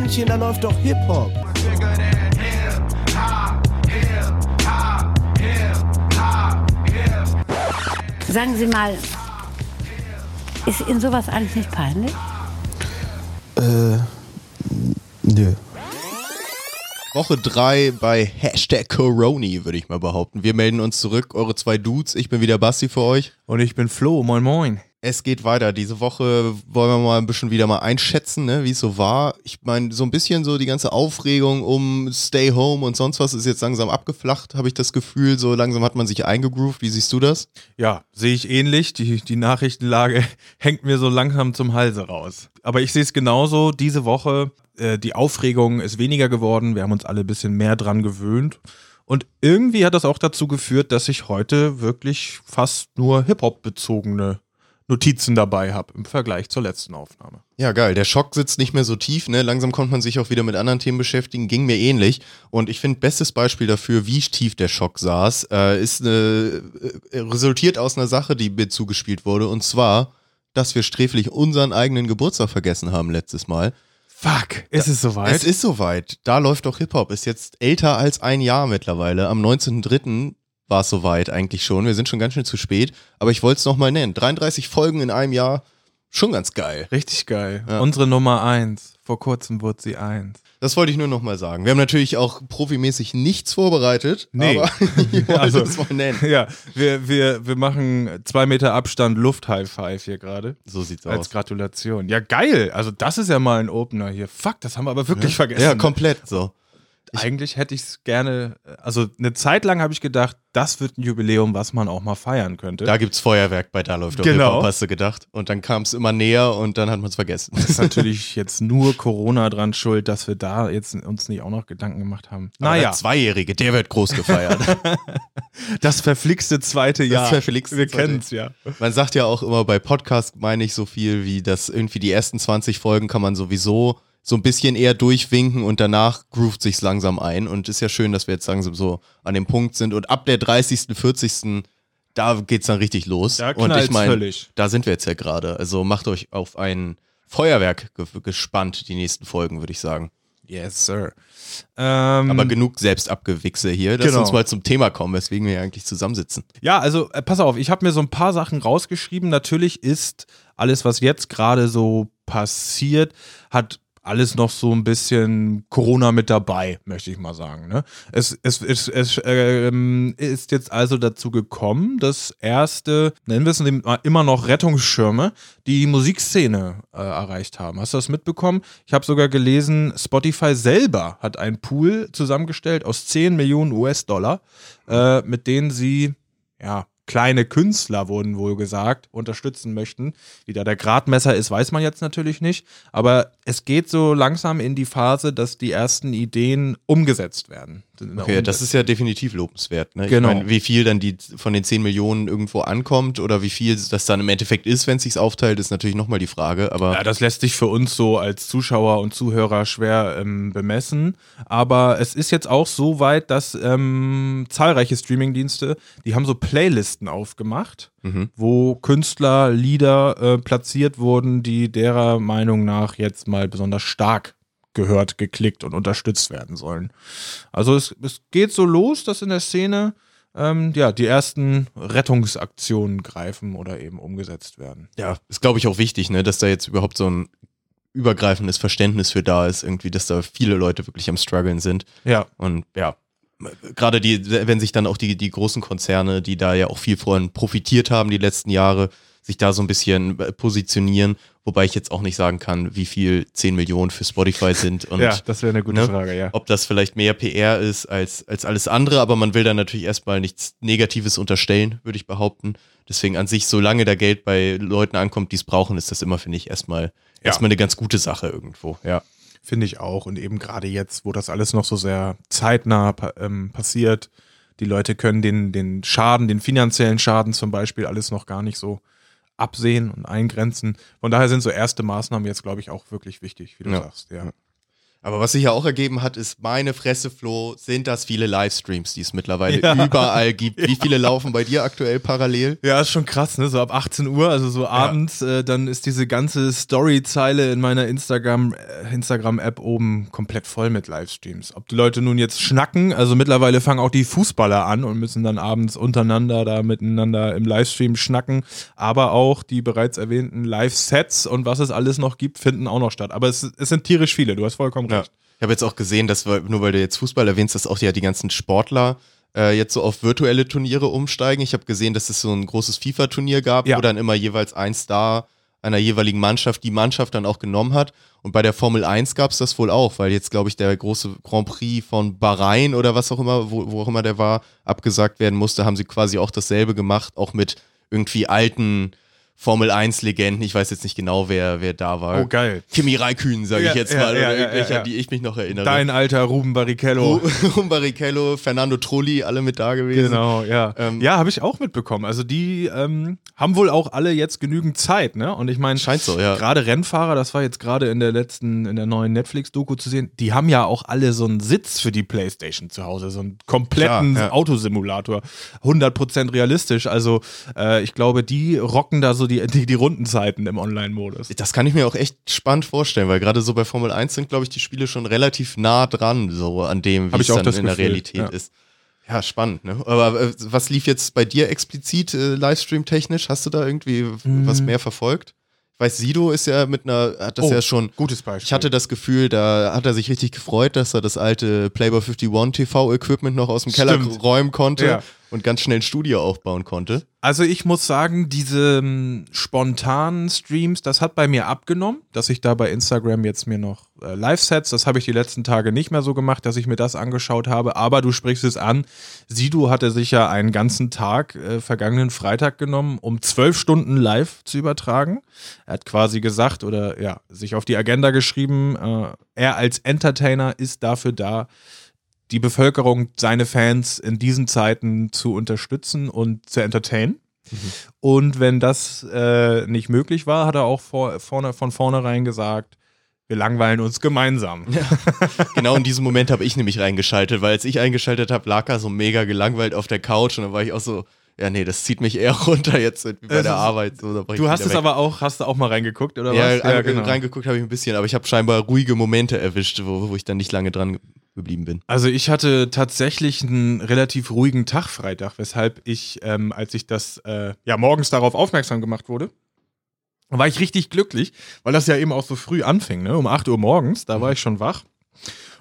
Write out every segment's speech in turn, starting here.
Momentchen, da läuft doch Hip-Hop. Sagen Sie mal, ist Ihnen sowas eigentlich nicht peinlich? Äh, nö. Woche 3 bei Hashtag Coroni, würde ich mal behaupten. Wir melden uns zurück, eure zwei Dudes. Ich bin wieder Basti für euch. Und ich bin Flo, moin moin. Es geht weiter. Diese Woche wollen wir mal ein bisschen wieder mal einschätzen, ne, wie es so war. Ich meine, so ein bisschen so die ganze Aufregung um Stay Home und sonst was ist jetzt langsam abgeflacht, habe ich das Gefühl. So langsam hat man sich eingegroovt. Wie siehst du das? Ja, sehe ich ähnlich. Die, die Nachrichtenlage hängt mir so langsam zum Halse raus. Aber ich sehe es genauso. Diese Woche, äh, die Aufregung ist weniger geworden. Wir haben uns alle ein bisschen mehr dran gewöhnt. Und irgendwie hat das auch dazu geführt, dass ich heute wirklich fast nur Hip-Hop-bezogene Notizen dabei habe im Vergleich zur letzten Aufnahme. Ja, geil. Der Schock sitzt nicht mehr so tief, ne? Langsam konnte man sich auch wieder mit anderen Themen beschäftigen. Ging mir ähnlich. Und ich finde, bestes Beispiel dafür, wie tief der Schock saß, äh, ist eine, äh, resultiert aus einer Sache, die mir zugespielt wurde. Und zwar, dass wir sträflich unseren eigenen Geburtstag vergessen haben letztes Mal. Fuck, ist da, es soweit? Es ist soweit. Da läuft doch Hip-Hop. Ist jetzt älter als ein Jahr mittlerweile. Am 19.03 war es soweit eigentlich schon. Wir sind schon ganz schön zu spät, aber ich wollte es nochmal nennen. 33 Folgen in einem Jahr, schon ganz geil. Richtig geil. Ja. Unsere Nummer 1. Vor kurzem wurde sie 1. Das wollte ich nur nochmal sagen. Wir haben natürlich auch profimäßig nichts vorbereitet, nee. aber ich wollte also, es mal nennen. Ja, wir, wir, wir machen zwei Meter Abstand Luft-High-Five hier gerade. So sieht's als aus. Als Gratulation. Ja, geil. Also das ist ja mal ein Opener hier. Fuck, das haben wir aber wirklich ja. vergessen. Ja, komplett so. Eigentlich hätte ich es gerne, also eine Zeit lang habe ich gedacht, das wird ein Jubiläum, was man auch mal feiern könnte. Da gibt es Feuerwerk bei Da läuft doch genau. Hip-Hop, hast du gedacht. Und dann kam es immer näher und dann hat man es vergessen. Das ist natürlich jetzt nur Corona dran schuld, dass wir da jetzt uns nicht auch noch Gedanken gemacht haben. Naja. Der Zweijährige, der wird groß gefeiert. das verflixte zweite Jahr. Das verflixte wir kennen es ja. Man sagt ja auch immer bei Podcast, meine ich so viel wie, dass irgendwie die ersten 20 Folgen kann man sowieso so ein bisschen eher durchwinken und danach groovt sich's langsam ein. Und ist ja schön, dass wir jetzt langsam so an dem Punkt sind. Und ab der 30., 40. da geht's dann richtig los. Da und ich meine, da sind wir jetzt ja gerade. Also macht euch auf ein Feuerwerk ge gespannt, die nächsten Folgen, würde ich sagen. Yes, sir. Ähm, Aber genug Selbstabgewichse hier. Lass genau. uns mal zum Thema kommen, weswegen wir eigentlich zusammensitzen. Ja, also äh, pass auf, ich habe mir so ein paar Sachen rausgeschrieben. Natürlich ist alles, was jetzt gerade so passiert, hat alles noch so ein bisschen Corona mit dabei, möchte ich mal sagen. Ne? Es, es, es, es ähm, ist jetzt also dazu gekommen, dass erste, nennen wir es immer noch Rettungsschirme, die Musikszene äh, erreicht haben. Hast du das mitbekommen? Ich habe sogar gelesen, Spotify selber hat einen Pool zusammengestellt aus 10 Millionen US-Dollar, äh, mit denen sie ja, kleine Künstler, wurden wohl gesagt, unterstützen möchten. Wie da der Gradmesser ist, weiß man jetzt natürlich nicht. Aber es geht so langsam in die Phase, dass die ersten Ideen umgesetzt werden. Okay, das ist ja definitiv lobenswert. Ne? Genau. Ich meine, wie viel dann die von den 10 Millionen irgendwo ankommt oder wie viel das dann im Endeffekt ist, wenn es sich aufteilt, ist natürlich nochmal die Frage. Aber ja, das lässt sich für uns so als Zuschauer und Zuhörer schwer ähm, bemessen. Aber es ist jetzt auch so weit, dass ähm, zahlreiche Streamingdienste, die haben so Playlisten aufgemacht, mhm. wo Künstler, Lieder äh, platziert wurden, die derer Meinung nach jetzt mal besonders stark gehört, geklickt und unterstützt werden sollen. Also es, es geht so los, dass in der Szene ähm, ja, die ersten Rettungsaktionen greifen oder eben umgesetzt werden. Ja, ist glaube ich auch wichtig, ne, dass da jetzt überhaupt so ein übergreifendes Verständnis für da ist, irgendwie, dass da viele Leute wirklich am struggeln sind. Ja. Und ja, gerade die, wenn sich dann auch die, die großen Konzerne, die da ja auch viel von profitiert haben die letzten Jahre, sich da so ein bisschen äh, positionieren, wobei ich jetzt auch nicht sagen kann, wie viel 10 Millionen für Spotify sind. Und, ja, das wäre eine gute ne, Frage, ja. Ob das vielleicht mehr PR ist als, als alles andere, aber man will dann natürlich erstmal nichts Negatives unterstellen, würde ich behaupten. Deswegen an sich, solange da Geld bei Leuten ankommt, die es brauchen, ist das immer, finde ich, erstmal, ja. erstmal eine ganz gute Sache irgendwo, ja. Finde ich auch. Und eben gerade jetzt, wo das alles noch so sehr zeitnah ähm, passiert, die Leute können den, den Schaden, den finanziellen Schaden zum Beispiel, alles noch gar nicht so absehen und eingrenzen. Von daher sind so erste Maßnahmen jetzt, glaube ich, auch wirklich wichtig, wie du ja. sagst. Ja. Aber was sich ja auch ergeben hat, ist meine Fresse, Flo, sind das viele Livestreams, die es mittlerweile Ja. überall gibt. Wie viele laufen bei dir aktuell parallel? Ja, ist schon krass, ne? So ab 18 Uhr, also so abends, äh, dann ist diese ganze Story-Zeile in meiner Instagram, äh, Instagram-App oben komplett voll mit Livestreams. Ob die Leute nun jetzt schnacken, also mittlerweile fangen auch die Fußballer an und müssen dann abends untereinander da miteinander im Livestream schnacken, aber auch die bereits erwähnten Live-Sets und was es alles noch gibt, finden auch noch statt. Aber es, es sind tierisch viele, du hast vollkommen Ja. recht. Ich habe jetzt auch gesehen, dass wir, nur weil du jetzt Fußball erwähnst, dass auch ja die ganzen Sportler äh, jetzt so auf virtuelle Turniere umsteigen. Ich habe gesehen, dass es so ein großes FIFA-Turnier gab, Ja. wo dann immer jeweils ein Star einer jeweiligen Mannschaft die Mannschaft dann auch genommen hat. Und bei der Formel 1 gab es das wohl auch, weil jetzt, glaube ich, der große Grand Prix von Bahrain oder was auch immer, wo, wo auch immer der war, abgesagt werden musste, haben sie quasi auch dasselbe gemacht, auch mit irgendwie alten Formel 1-Legenden. Ich weiß jetzt nicht genau, wer, wer da war. Oh, geil. Kimi Raikön, sage Ja, ich jetzt ja, mal, ja, oder ja, irgendwelche, ja, ja. an die ich mich noch erinnere. Dein alter Ruben Barrichello. Ru- Barrichello, Fernando Trulli, alle mit da gewesen. Genau, ja. Ähm, ja, habe ich auch mitbekommen. Also die ähm, haben wohl auch alle jetzt genügend Zeit, ne? Und ich meine, Scheint so, ja. gerade Rennfahrer, das war jetzt gerade in der letzten, in der neuen Netflix-Doku zu sehen, die haben ja auch alle so einen Sitz für die Playstation zu Hause, so einen kompletten Klar, ja. Autosimulator. 100% realistisch. Also äh, ich glaube, die rocken da so die, die, die Rundenzeiten im Online-Modus. Das kann ich mir auch echt spannend vorstellen, weil gerade so bei Formel 1 sind, glaube ich, die Spiele schon relativ nah dran, so an dem, wie es dann das in der Gefühl, Realität ja. ist. Ja, spannend, ne? Aber äh, was lief jetzt bei dir explizit äh, Livestream-technisch? Hast du da irgendwie Mhm. was mehr verfolgt? Ich weiß, Sido ist ja mit einer, hat das Oh, ja schon. Gutes Beispiel. Ich hatte das Gefühl, da hat er sich richtig gefreut, dass er das alte Playboy 51 TV-Equipment noch aus dem Keller Stimmt. räumen konnte Ja. Und ganz schnell ein Studio aufbauen konnte. Also ich muss sagen, diese ähm, spontanen Streams, das hat bei mir abgenommen, dass ich da bei Instagram jetzt mir noch äh, Live-Sets, das habe ich die letzten Tage nicht mehr so gemacht, dass ich mir das angeschaut habe, aber du sprichst es an, Sido hatte sich ja einen ganzen Tag, äh, vergangenen Freitag genommen, um zwölf Stunden live zu übertragen. Er hat quasi gesagt oder ja, sich auf die Agenda geschrieben, äh, er als Entertainer ist dafür da, die Bevölkerung, seine Fans in diesen Zeiten zu unterstützen und zu entertainen. Und wenn das äh, nicht möglich war, hat er auch vor, vorne, von vornherein gesagt, wir langweilen uns gemeinsam. Genau in diesem Moment habe ich nämlich reingeschaltet, weil als ich eingeschaltet habe, lag er so mega gelangweilt auf der Couch und dann war ich auch so, ja nee, das zieht mich eher runter jetzt bei der Arbeit. So, Du hast es weg. aber auch, hast du auch mal reingeguckt, oder ja, was? rein- reingeguckt habe ich ein bisschen, aber ich habe scheinbar ruhige Momente erwischt, wo, wo ich dann nicht lange dran geblieben bin. Also ich hatte tatsächlich einen relativ ruhigen Tag Freitag, weshalb ich, ähm, als ich das äh, ja morgens darauf aufmerksam gemacht wurde, war ich richtig glücklich, weil das ja eben auch so früh anfing, ne? Um 8 Uhr morgens, da war ich schon wach.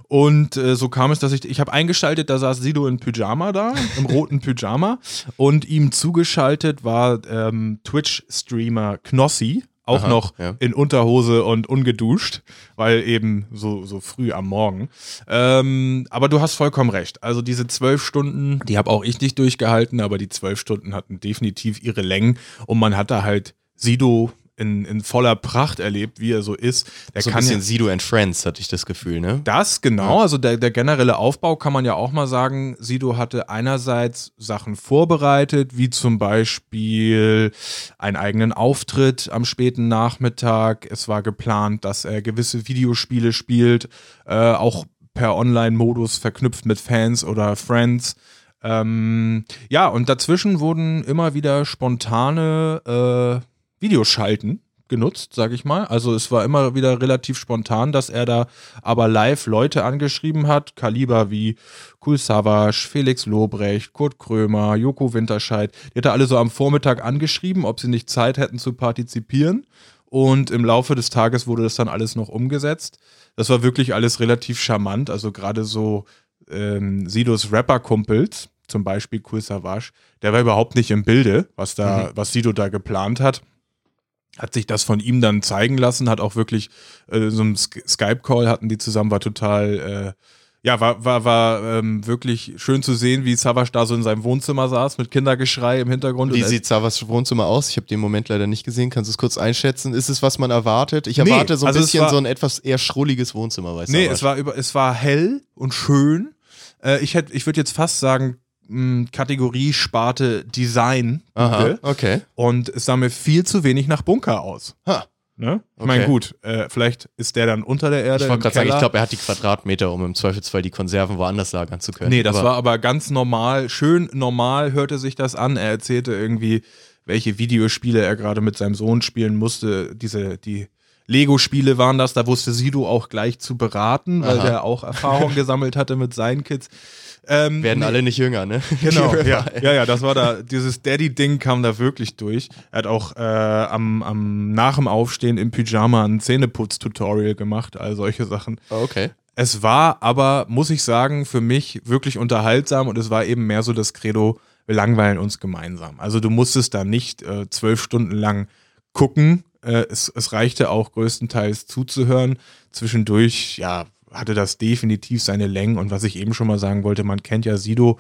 Und äh, so kam es, dass ich, ich habe eingeschaltet, da saß Sido in Pyjama da, im roten Pyjama. Und ihm zugeschaltet war ähm, Twitch-Streamer Knossi, auch Aha, noch ja. in Unterhose und ungeduscht, weil eben so, so früh am Morgen. Ähm, aber du hast vollkommen recht. Also diese zwölf Stunden, die habe auch ich nicht durchgehalten, aber die zwölf Stunden hatten definitiv ihre Längen und man hat da halt Sido in, in voller Pracht erlebt, wie er so ist. Der So ein kann bisschen ja, Sido and Friends, hatte ich das Gefühl, ne? das, genau. Also der, der generelle Aufbau kann man ja auch mal sagen. Sido hatte einerseits Sachen vorbereitet, wie zum Beispiel einen eigenen Auftritt am späten Nachmittag. Es war geplant, dass er gewisse Videospiele spielt, äh, auch per Online-Modus verknüpft mit Fans oder Friends. Ähm, ja, und dazwischen wurden immer wieder spontane äh, Videoschalten genutzt, sage ich mal. Also es war immer wieder relativ spontan, dass er da aber live Leute angeschrieben hat, Kaliber wie Kul Savage, Felix Lobrecht, Kurt Krömer, Joko Winterscheid. Die hat er alle so am Vormittag angeschrieben, ob sie nicht Zeit hätten zu partizipieren. Und im Laufe des Tages wurde das dann alles noch umgesetzt. Das war wirklich alles relativ charmant. Also gerade so ähm, Sidos Rapper-Kumpels, zum Beispiel Kul Savage, der war überhaupt nicht im Bilde, was da, was Sido da geplant hat hat sich das von ihm dann zeigen lassen, hat auch wirklich äh, so einen Sk- Skype-Call hatten die zusammen, war total, äh, ja, war, war, war ähm, wirklich schön zu sehen, wie Savage da so in seinem Wohnzimmer saß mit Kindergeschrei im Hintergrund. Wie sieht Savas Wohnzimmer aus? Ich habe den Moment leider nicht gesehen. Kannst du es kurz einschätzen? Ist es, was man erwartet? Ich Nee, erwarte so ein also bisschen war- so ein etwas eher schrulliges Wohnzimmer, weißt Nee, es war, über, es war hell und schön. Äh, ich hätt, ich würde jetzt fast sagen, Kategorie Sparte Design. Aha, okay. Und es sah mir viel zu wenig nach Bunker aus. Ha. Ne? Ich meine, Okay. gut, äh, vielleicht ist der dann unter der Erde. Ich wollte gerade sagen, ich glaube, er hat die Quadratmeter, um im Zweifelsfall die Konserven woanders lagern zu können. Nee, das Aber- war aber ganz normal, schön normal hörte sich das an. Er erzählte irgendwie, welche Videospiele er gerade mit seinem Sohn spielen musste. Diese, die Lego-Spiele waren das, da wusste Sido auch gleich zu beraten, weil Aha. der auch Erfahrung gesammelt hatte mit seinen Kids. Ähm, werden nee, alle nicht jünger, ne? Genau, ja, ja, ja, das war da, dieses Daddy-Ding kam da wirklich durch. Er hat auch äh, am, am, nach dem Aufstehen im Pyjama ein Zähneputz-Tutorial gemacht, all solche Sachen. Oh, okay. Es war aber, muss ich sagen, für mich wirklich unterhaltsam und es war eben mehr so das Credo, wir langweilen uns gemeinsam. Also du musstest da nicht äh, zwölf Stunden lang gucken. Äh, es, es reichte auch größtenteils zuzuhören. Zwischendurch, ja, hatte das definitiv seine Längen und was ich eben schon mal sagen wollte, man kennt ja Sido,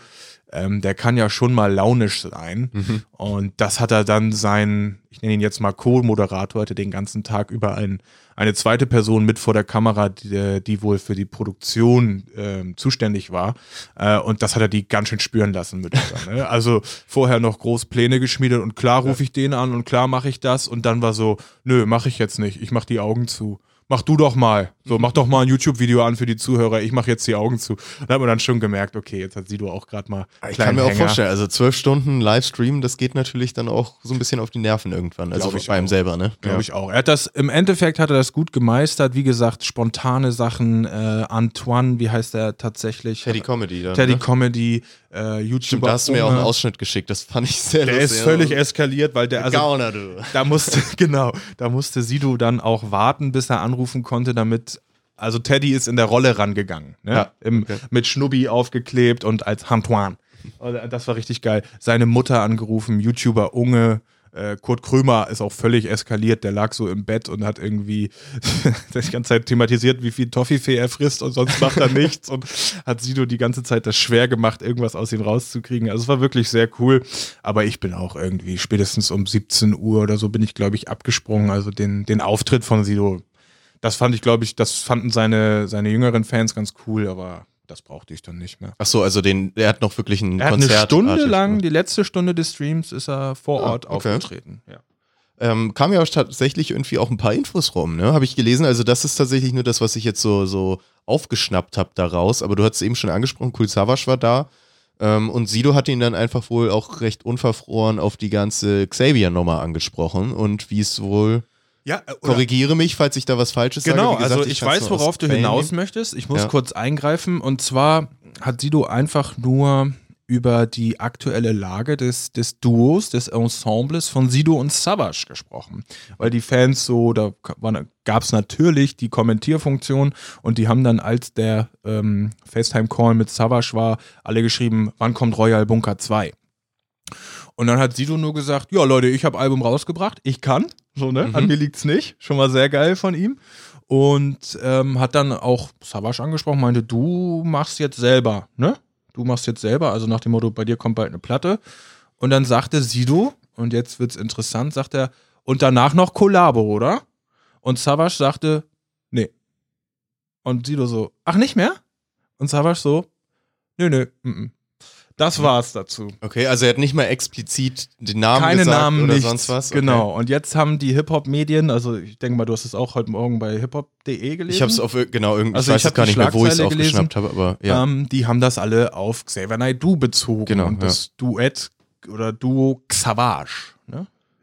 ähm, der kann ja schon mal launisch sein. Und das hat er dann sein, ich nenne ihn jetzt mal Co-Moderator, hatte den ganzen Tag über ein, eine zweite Person mit vor der Kamera, die, die wohl für die Produktion ähm, zuständig war. Äh, und das hat er die ganz schön spüren lassen mit. ne? Also vorher noch groß Pläne geschmiedet und klar rufe ich den an und klar mache ich das. Und dann war so, nö, mache ich jetzt nicht. Ich mache die Augen zu. Mach du doch mal. So, mach doch mal ein YouTube-Video an für die Zuhörer. Ich mache jetzt die Augen zu. Da hat man dann schon gemerkt, okay, jetzt hat Sido auch gerade mal Ich kann mir auch Hänger. vorstellen, also zwölf Stunden Livestream, das geht natürlich dann auch so ein bisschen auf die Nerven irgendwann. Also bei ihm auch. selber, ne? Glaube ich auch. Er hat das, im Endeffekt hat er das gut gemeistert. Wie gesagt, spontane Sachen. Äh, Antoine, wie heißt er tatsächlich? Teddy Comedy dann. Teddy ne? Comedy, äh, YouTuber. Stimmt, da hast du mir auch einen. Ausschnitt geschickt, das fand ich sehr Der lustig. ist völlig eskaliert, weil der, also, Gauner, du. da musste, genau, da musste Sido dann auch warten, bis er anrufen konnte, damit, also Teddy ist in der Rolle rangegangen, ne? Ja, Im, okay. mit Schnubbi aufgeklebt und als Antoine. Das war richtig geil. Seine Mutter angerufen, YouTuber Unge. Äh, Kurt Krömer ist auch völlig eskaliert. Der lag so im Bett und hat irgendwie die ganze Zeit thematisiert, wie viel Toffifee er frisst und sonst macht er nichts und hat Sido die ganze Zeit das schwer gemacht, irgendwas aus ihm rauszukriegen. Also es war wirklich sehr cool. Aber ich bin auch irgendwie spätestens um 17 Uhr oder so bin ich, glaube ich, abgesprungen. Also den, den Auftritt von Sido, das fand ich, glaube ich, das fanden seine, seine jüngeren Fans ganz cool, aber das brauchte ich dann nicht mehr. Ach so, also den, er hat noch wirklich ein Er hat Konzert. eine Stunde artig lang, gemacht. die letzte Stunde des Streams ist er vor Ah, Ort okay. aufgetreten. Ja. Ähm, kam ja auch tatsächlich irgendwie auch ein paar Infos rum, ne? Habe ich gelesen. Also, das ist tatsächlich nur das, was ich jetzt so, so aufgeschnappt habe daraus. Aber du hast eben schon angesprochen, Kul Savas war da. Ähm, und Sido hat ihn dann einfach wohl auch recht unverfroren auf die ganze Xavier-Nummer angesprochen und wie es wohl. Ja, äh, Korrigiere mich, falls ich da was Falsches Genau, sage. Gesagt, also ich kann's weiß, worauf du hinaus nehmen. möchtest. Ich muss Ja. kurz eingreifen. Und zwar hat Sido einfach nur über die aktuelle Lage des, des Duos, des Ensembles von Sido und Savage gesprochen. Weil die Fans so, da gab es natürlich die Kommentierfunktion und die haben dann, als der ähm, FaceTime-Call mit Savage war, alle geschrieben, wann kommt Royal Bunker 2? Und dann hat Sido nur gesagt, ja Leute, ich habe Album rausgebracht, ich kann, so ne, an mir liegt's nicht, schon mal sehr geil von ihm. Und ähm, hat dann auch Savage angesprochen, meinte, du machst jetzt selber, ne? Du machst jetzt selber, also nach dem Motto, bei dir kommt bald eine Platte. Und dann sagte Sido, und jetzt wird's interessant, sagt er, und danach noch Kollabo, oder? Und Savage sagte, nee. Und Sido so, ach nicht mehr? Und Savage so, nö, nö, mm, mm. Das war's dazu. Okay, also er hat nicht mal explizit den Namen Keine gesagt Namen, oder nichts. sonst was. Okay. Genau. Und jetzt haben die Hip-Hop-Medien, also ich denke mal, du hast es auch heute Morgen bei hiphop.de gelesen. Ich habe es auf genau irgendwie, Also ich ich weiß jetzt gar nicht mehr, wo ich es aufgeschnappt habe, aber ja. ähm, die haben das alle auf Xavier Naidoo bezogen. Genau, Und das Duett oder Duo Xavage.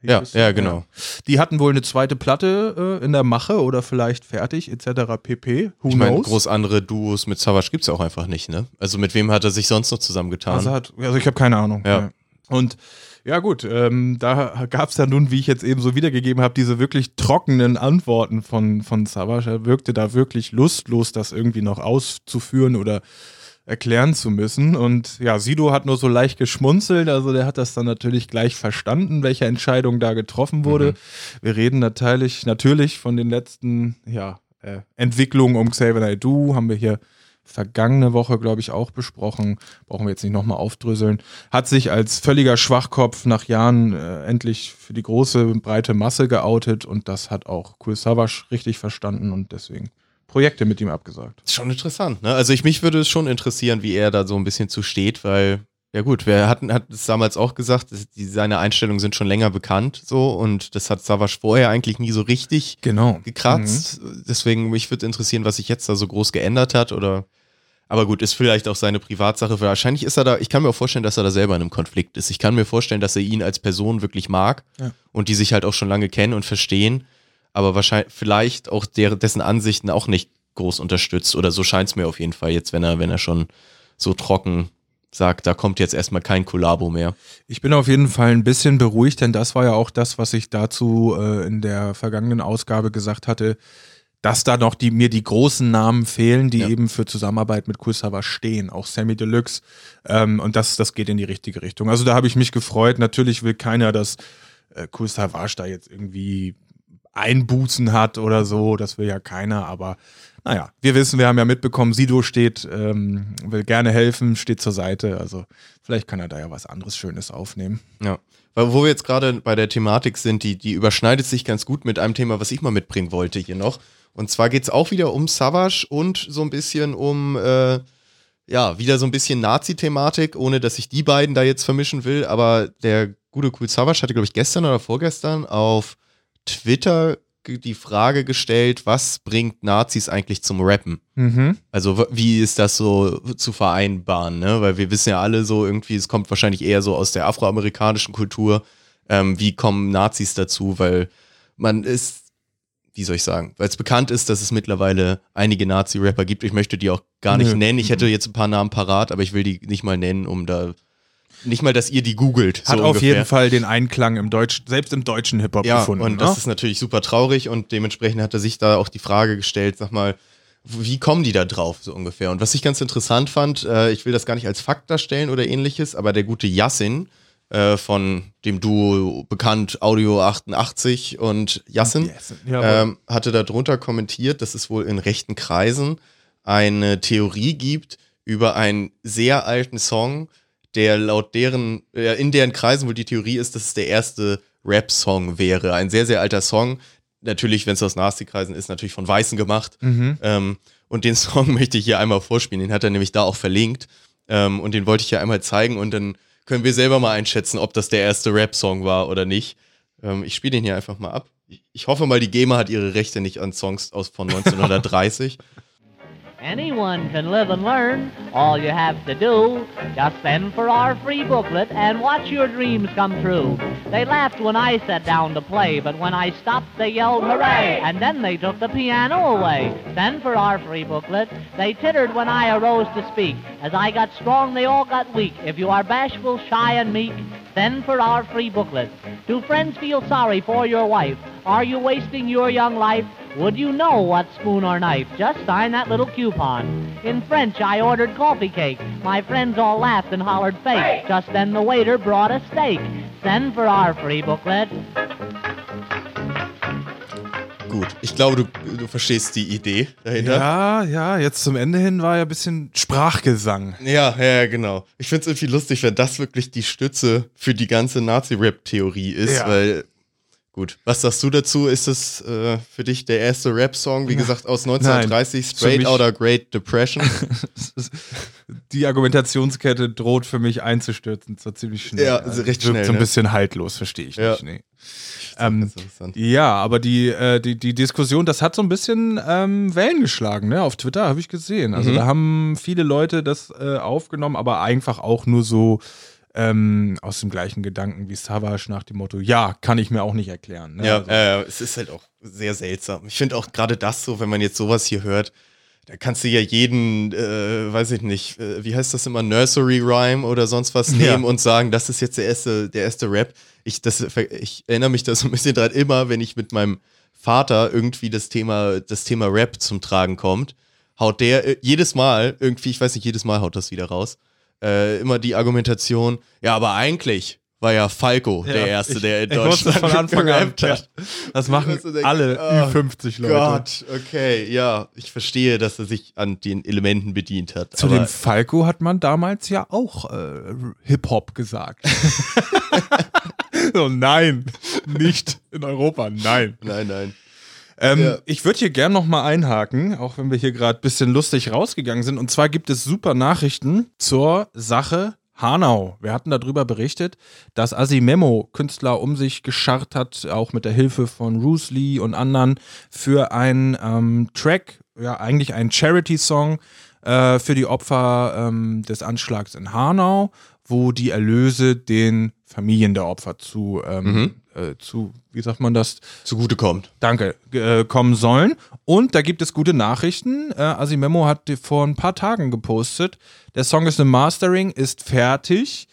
Ja, ja, genau. Die hatten wohl eine zweite Platte äh, in der Mache oder vielleicht fertig, etc. pp. Who Ich meine, groß andere Duos mit Savage gibt es ja auch einfach nicht, ne? Also mit wem hat er sich sonst noch zusammengetan? Also, hat, also ich habe keine Ahnung. Ja. Und ja gut, ähm, da gab es dann nun, wie ich jetzt eben so wiedergegeben habe, diese wirklich trockenen Antworten von, von Savage. Er wirkte da wirklich lustlos, das irgendwie noch auszuführen oder erklären zu müssen. Und ja, Sido hat nur so leicht geschmunzelt, also der hat das dann natürlich gleich verstanden, welche Entscheidung da getroffen wurde. Wir reden natürlich, natürlich von den letzten ja, äh, Entwicklungen um Xavier Naidoo, haben wir hier vergangene Woche, glaube ich, auch besprochen. Brauchen wir jetzt nicht nochmal aufdröseln. Hat sich als völliger Schwachkopf nach Jahren äh, endlich für die große, breite Masse geoutet und das hat auch Cool Savage richtig verstanden und deswegen Projekte mit ihm abgesagt. ist schon interessant, ne? Also ich mich würde es schon interessieren, wie er da so ein bisschen zu steht, weil Ja gut, wir hatten hat es damals auch gesagt, die, seine Einstellungen sind schon länger bekannt so und das hat Savage vorher eigentlich nie so richtig Genau. gekratzt. Deswegen mich würde interessieren, was sich jetzt da so groß geändert hat oder aber gut, ist vielleicht auch seine Privatsache. Wahrscheinlich ist er da, ich kann mir auch vorstellen, dass er da selber in einem Konflikt ist. Ich kann mir vorstellen, dass er ihn als Person wirklich mag Ja. und die sich halt auch schon lange kennen und verstehen, aber wahrscheinlich vielleicht auch der, dessen Ansichten auch nicht groß unterstützt oder so scheint es mir auf jeden Fall jetzt, wenn er, wenn er schon so trocken sagt, da kommt jetzt erstmal kein Kollabo mehr. Ich bin auf jeden Fall ein bisschen beruhigt, denn das war ja auch das, was ich dazu äh, in der vergangenen Ausgabe gesagt hatte, dass da noch die, mir die großen Namen fehlen, die Ja. eben für Zusammenarbeit mit Kursava stehen, auch Sammy Deluxe. Ähm, und das, das geht in die richtige Richtung. Also da habe ich mich gefreut. Natürlich will keiner, dass äh, Savage da jetzt irgendwie Einbußen hat oder so. Das will ja keiner, aber naja, wir wissen, wir haben ja mitbekommen, Sido steht, ähm, will gerne helfen, steht zur Seite. Also vielleicht kann er da ja was anderes Schönes aufnehmen. Ja. Weil wo wir jetzt gerade bei der Thematik sind, die, die überschneidet sich ganz gut mit einem Thema, was ich mal mitbringen wollte hier noch. Und zwar geht es auch wieder um Savage und so ein bisschen um, äh, ja, wieder so ein bisschen Nazi-Thematik, ohne dass ich die beiden da jetzt vermischen will. Aber der gute Cool Savage hatte, glaube ich, gestern oder vorgestern auf Twitter die Frage gestellt, was bringt Nazis eigentlich zum Rappen? Mhm. Also wie ist das so zu vereinbaren, ne? Weil wir wissen ja alle so irgendwie, es kommt wahrscheinlich eher so aus der afroamerikanischen Kultur. Ähm, wie kommen Nazis dazu? Weil man ist, wie soll ich sagen, weil es bekannt ist, dass es mittlerweile einige Nazi-Rapper gibt. Ich möchte die auch gar nicht Nö. nennen. Ich hätte jetzt ein paar Namen parat, aber ich will die nicht mal nennen, um da nicht mal, dass ihr die googelt. Hat so auf ungefähr. jeden Fall den Einklang im Deutsch, selbst im deutschen Hip-Hop Ja, gefunden. und ne? das ist natürlich super traurig und dementsprechend hat er sich da auch die Frage gestellt, sag mal, wie kommen die da drauf, so ungefähr? Und was ich ganz interessant fand, äh, ich will das gar nicht als Fakt darstellen oder ähnliches, aber der gute Yassin äh, von dem Duo bekannt Audio 88 und Yassin Yassin, jawohl. ähm, hatte darunter kommentiert, dass es wohl in rechten Kreisen eine Theorie gibt über einen sehr alten Song, der laut deren, äh, in deren Kreisen wohl die Theorie ist, dass es der erste Rap-Song wäre. Ein sehr, sehr alter Song. Natürlich, wenn es aus Nazi-Kreisen ist, natürlich von Weißen gemacht. Mhm. Ähm, und den Song möchte ich hier einmal vorspielen. Den hat er nämlich da auch verlinkt. Ähm, und den wollte ich hier einmal zeigen und dann können wir selber mal einschätzen, ob das der erste Rap-Song war oder nicht. Ähm, ich spiele den hier einfach mal ab. Ich, hoffe mal, die GEMA hat ihre Rechte nicht an Songs aus von 1930. Anyone can live and learn. All you have to do, just send for our free booklet and watch your dreams come true. They laughed when I sat down to play, but when I stopped, they yelled hooray, and then they took the piano away. Send for our free booklet. They tittered when I arose to speak. As I got strong, they all got weak. If you are bashful, shy, and meek, send for our free booklet. Do friends feel sorry for your wife? Are you wasting your young life? Would you know what spoon or knife? Just sign that little coupon. In French, I ordered coffee cake. My friends all laughed and hollered fake. Just then the waiter brought a steak. Send for our free booklet. Gut, ich glaube, du, du verstehst die Idee dahinter. Ja, ja, jetzt zum Ende hin war ja ein bisschen Sprachgesang. Ja, ja, genau. Ich finde es irgendwie lustig, wenn das wirklich die Stütze für die ganze Nazi-Rap-Theorie ist, Ja. weil, gut, was sagst du dazu? Ist es äh, für dich der erste Rap-Song, wie gesagt, aus 1930, Für Straight mich- Outta Great Depression? Die Argumentationskette droht für mich einzustürzen, so ziemlich schnell. Ja, also recht schnell, So ein ne? bisschen haltlos, verstehe ich Ja. nicht. Nee. Ähm. Ja, aber die, äh, die, die Diskussion, das hat so ein bisschen ähm, Wellen geschlagen, ne? Auf Twitter habe ich gesehen. Also Mhm. da haben viele Leute das äh, aufgenommen, aber einfach auch nur so ähm, aus dem gleichen Gedanken wie Savage nach dem Motto, ja, kann ich mir auch nicht erklären. Ne? Ja, also, äh, es ist halt auch sehr seltsam. Ich finde auch gerade das so, wenn man jetzt sowas hier hört, da kannst du ja jeden, äh, weiß ich nicht, äh, wie heißt das immer, Nursery Rhyme oder sonst was Ja. nehmen und sagen, das ist jetzt der erste, der erste Rap. Ich, das, ich erinnere mich da so ein bisschen dran, immer wenn ich mit meinem Vater irgendwie das Thema, das Thema Rap zum Tragen kommt, haut der äh, jedes Mal, irgendwie, ich weiß nicht, jedes Mal haut das wieder raus, äh, immer die Argumentation, ja, aber eigentlich war ja Falco der Ja, Erste, ich- der in ich Deutschland von Anfang an, hat. das machen Weißt du, denk- alle oh Ü50 Leute. Gott, okay, ja, ich verstehe, dass er sich an den Elementen bedient hat. Zu dem Falco hat man damals ja auch äh, Hip-Hop gesagt. so, nein, nicht in Europa, nein. nein, nein. Ähm, Ja. Ich würde hier gern noch mal einhaken, auch wenn wir hier gerade ein bisschen lustig rausgegangen sind. Und zwar gibt es super Nachrichten zur Sache Hanau. Wir hatten darüber berichtet, dass Asimemo Künstler um sich gescharrt hat, auch mit der Hilfe von Bruce Lee und anderen, für einen ähm, Track, ja eigentlich einen Charity-Song äh, für die Opfer ähm, des Anschlags in Hanau, wo die Erlöse den Familien der Opfer zu, ähm, Mhm. Äh, zu, wie sagt man das, Zugutekommt. Danke, äh, kommen sollen. Und da gibt es gute Nachrichten. Äh, Asimemo hat vor ein paar Tagen gepostet. Der Song ist im Mastering, ist fertig.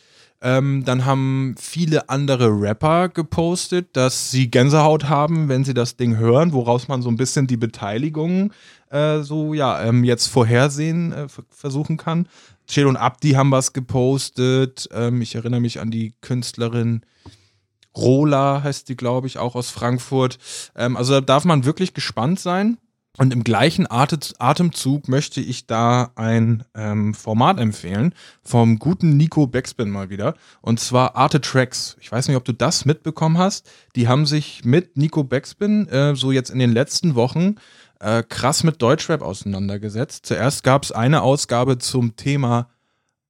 Ähm, dann haben viele andere Rapper gepostet, dass sie Gänsehaut haben, wenn sie das Ding hören, woraus man so ein bisschen die Beteiligung äh, so ja ähm, jetzt vorhersehen äh, ver- versuchen kann. Chill und Abdi haben was gepostet. Ähm, ich erinnere mich an die Künstlerin Rola heißt die, glaube ich, auch aus Frankfurt. Ähm, also da darf man wirklich gespannt sein. Und im gleichen Ate- Atemzug möchte ich da ein ähm, Format empfehlen vom guten Nico Backspin mal wieder. Und zwar Arte Tracks. Ich weiß nicht, ob du das mitbekommen hast. Die haben sich mit Nico Backspin äh, so jetzt in den letzten Wochen äh, krass mit Deutschrap auseinandergesetzt. Zuerst gab es eine Ausgabe zum Thema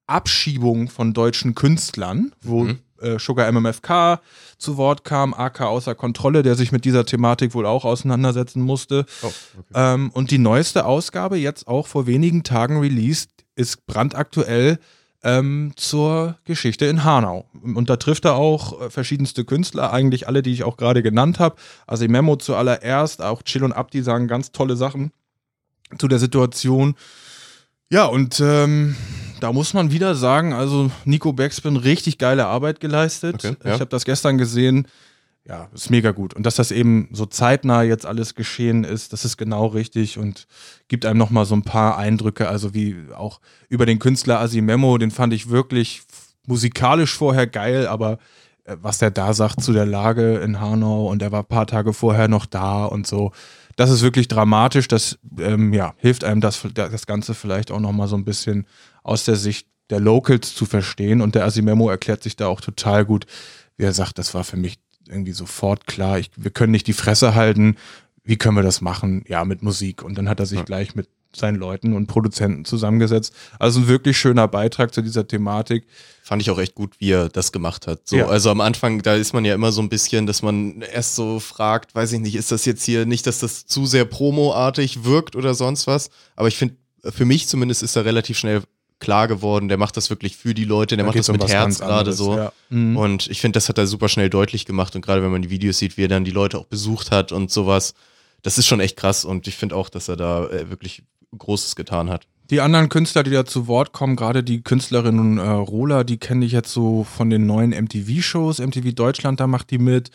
Abschiebung von deutschen Künstlern, wo Mhm. Äh, Sugar MMFK zu Wort kam, AK außer Kontrolle, der sich mit dieser Thematik wohl auch auseinandersetzen musste. Oh, Ähm, und die neueste Ausgabe, jetzt auch vor wenigen Tagen released, ist brandaktuell ähm, zur Geschichte in Hanau. Und da trifft er auch äh, verschiedenste Künstler, eigentlich alle, die ich auch gerade genannt habe. Also Memo zuallererst, auch Chill und Abdi sagen ganz tolle Sachen zu der Situation. Ja, und ähm, da muss man wieder sagen, also Nico Backspin richtig geile Arbeit geleistet. Okay, ja. Ich habe das gestern gesehen. Ja, ist mega gut. Und dass das eben so zeitnah jetzt alles geschehen ist, das ist genau richtig und gibt einem nochmal so ein paar Eindrücke, also wie auch über den Künstler Asimemo, den fand ich wirklich musikalisch vorher geil, aber äh, was der da sagt zu der Lage in Hanau und er war ein paar Tage vorher noch da und so, das ist wirklich dramatisch. Das ähm, ja, hilft einem, das, das Ganze vielleicht auch nochmal so ein bisschen aus der Sicht der Locals zu verstehen. Und der Asimemo erklärt sich da auch total gut. Wie er sagt, das war für mich irgendwie sofort klar. Ich, wir können nicht die Fresse halten. Wie können wir das machen? Ja, mit Musik. Und dann hat er sich Ja. gleich mit seinen Leuten und Produzenten zusammengesetzt. Also ein wirklich schöner Beitrag zu dieser Thematik. Fand ich auch echt gut, wie er das gemacht hat. So, Ja. Also am Anfang, da ist man ja immer so ein bisschen, dass man erst so fragt, weiß ich nicht, ist das jetzt hier nicht, dass das zu sehr promoartig wirkt oder sonst was. Aber ich finde, für mich zumindest ist er relativ schnell klar geworden, der macht das wirklich für die Leute, der Da macht das um mit Herz gerade so. ja. Mhm. Und ich finde, das hat er super schnell deutlich gemacht. Und gerade wenn man die Videos sieht, wie er dann die Leute auch besucht hat und sowas, das ist schon echt krass. Und ich finde auch, dass er da äh, wirklich Großes getan hat. Die anderen Künstler, die da zu Wort kommen, gerade die Künstlerin äh, Rola, die kenne ich jetzt so von den neuen MTV-Shows. MTV Deutschland, da macht die mit.